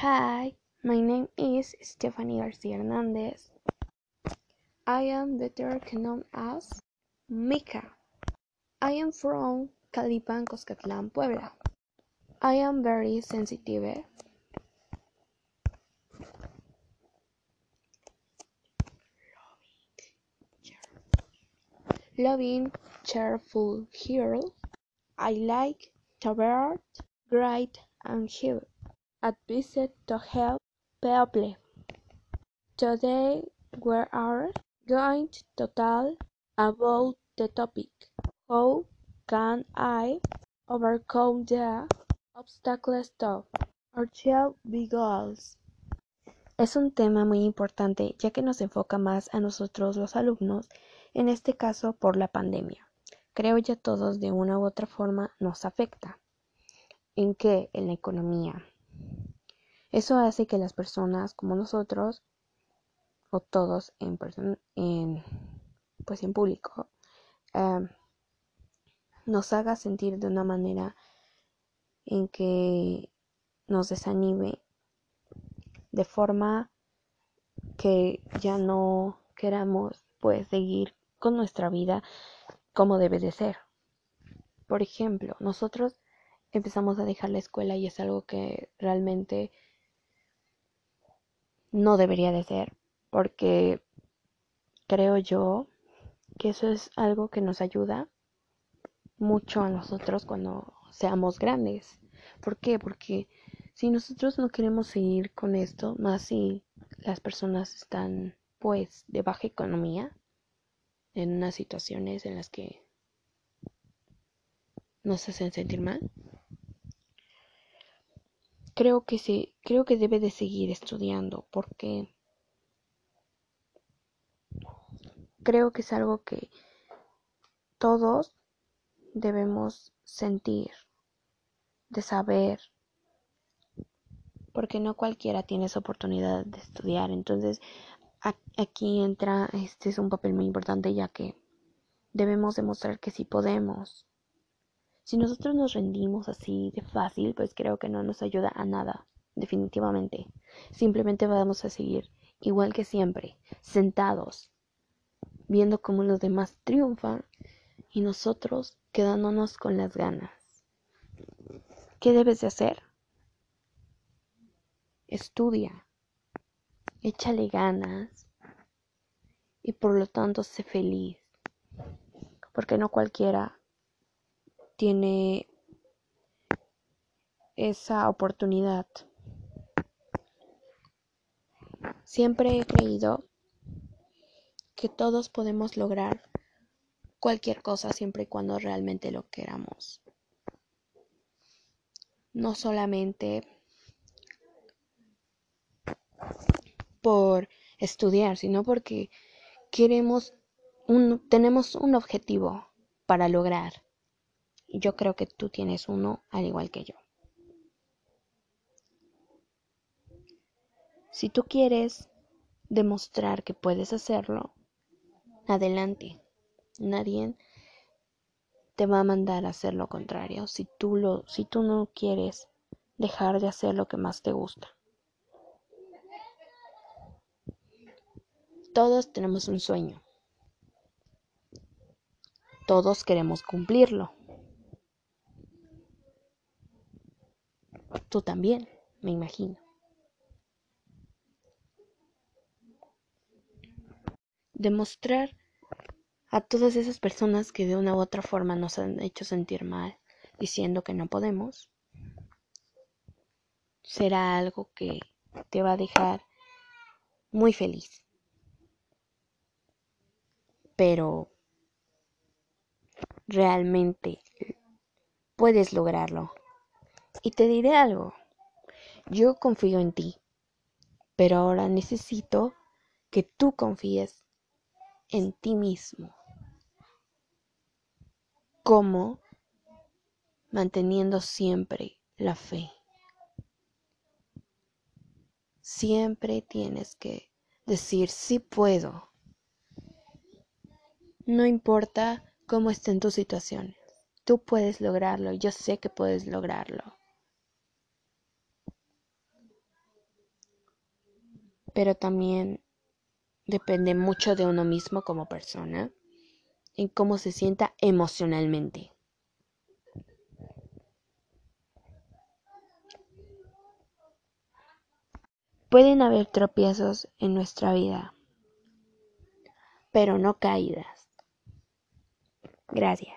Hi, my name is Stephanie Garcia Hernandez. I am better known as Mika. I am from Calipan, Coscatlán, Puebla. I am very sensitive. Loving, cheerful girl. I like to bird, great and here at visit to help people. Today we are going to talk about the topic How can I overcome the obstacles to achieve big goals? Es un tema muy importante ya que nos enfoca más a nosotros los alumnos, en este caso por la pandemia. Creo ya todos de una u otra forma nos afecta. ¿En qué? En la economía. Eso hace que las personas como nosotros o todos en, en pues en público em, nos haga sentir de una manera en que nos desanime de forma que ya no queramos pues seguir con nuestra vida como debe de ser. Por ejemplo, nosotros empezamos a dejar la escuela y es algo que realmente no debería de ser, porque creo yo que eso es algo que nos ayuda mucho a nosotros cuando seamos grandes. ¿Por qué? Porque si nosotros no queremos seguir con esto, más si las personas están pues de baja economía, en unas situaciones en las que nos hacen sentir mal, creo que sí, creo que debe de seguir estudiando porque creo que es algo que todos debemos sentir, de saber, porque no cualquiera tiene esa oportunidad de estudiar. Entonces, aquí entra, este es un papel muy importante ya que debemos demostrar que sí podemos. Si nosotros nos rendimos así de fácil, pues creo que no nos ayuda a nada, definitivamente. Simplemente vamos a seguir igual que siempre, sentados, viendo cómo los demás triunfan y nosotros quedándonos con las ganas. ¿Qué debes de hacer? Estudia, échale ganas y por lo tanto sé feliz, porque no cualquiera tiene esa oportunidad. Siempre he creído que todos podemos lograr cualquier cosa siempre y cuando realmente lo queramos. No solamente por estudiar, sino porque queremos un, tenemos un objetivo para lograr. Yo creo que tú tienes uno al igual que yo. Si tú quieres demostrar que puedes hacerlo, adelante. Nadie te va a mandar a hacer lo contrario si tú lo si tú no quieres dejar de hacer lo que más te gusta. Todos tenemos un sueño. Todos queremos cumplirlo. Tú también, me imagino. Demostrar a todas esas personas que de una u otra forma nos han hecho sentir mal diciendo que no podemos, será algo que te va a dejar muy feliz. Pero realmente puedes lograrlo. Y te diré algo, yo confío en ti, pero ahora necesito que tú confíes en ti mismo. ¿Cómo? Manteniendo siempre la fe. Siempre tienes que decir sí puedo. No importa cómo estén tus situaciones. Tú puedes lograrlo. Yo sé que puedes lograrlo. Pero también depende mucho de uno mismo como persona, en cómo se sienta emocionalmente. Pueden haber tropiezos en nuestra vida, pero no caídas. Gracias.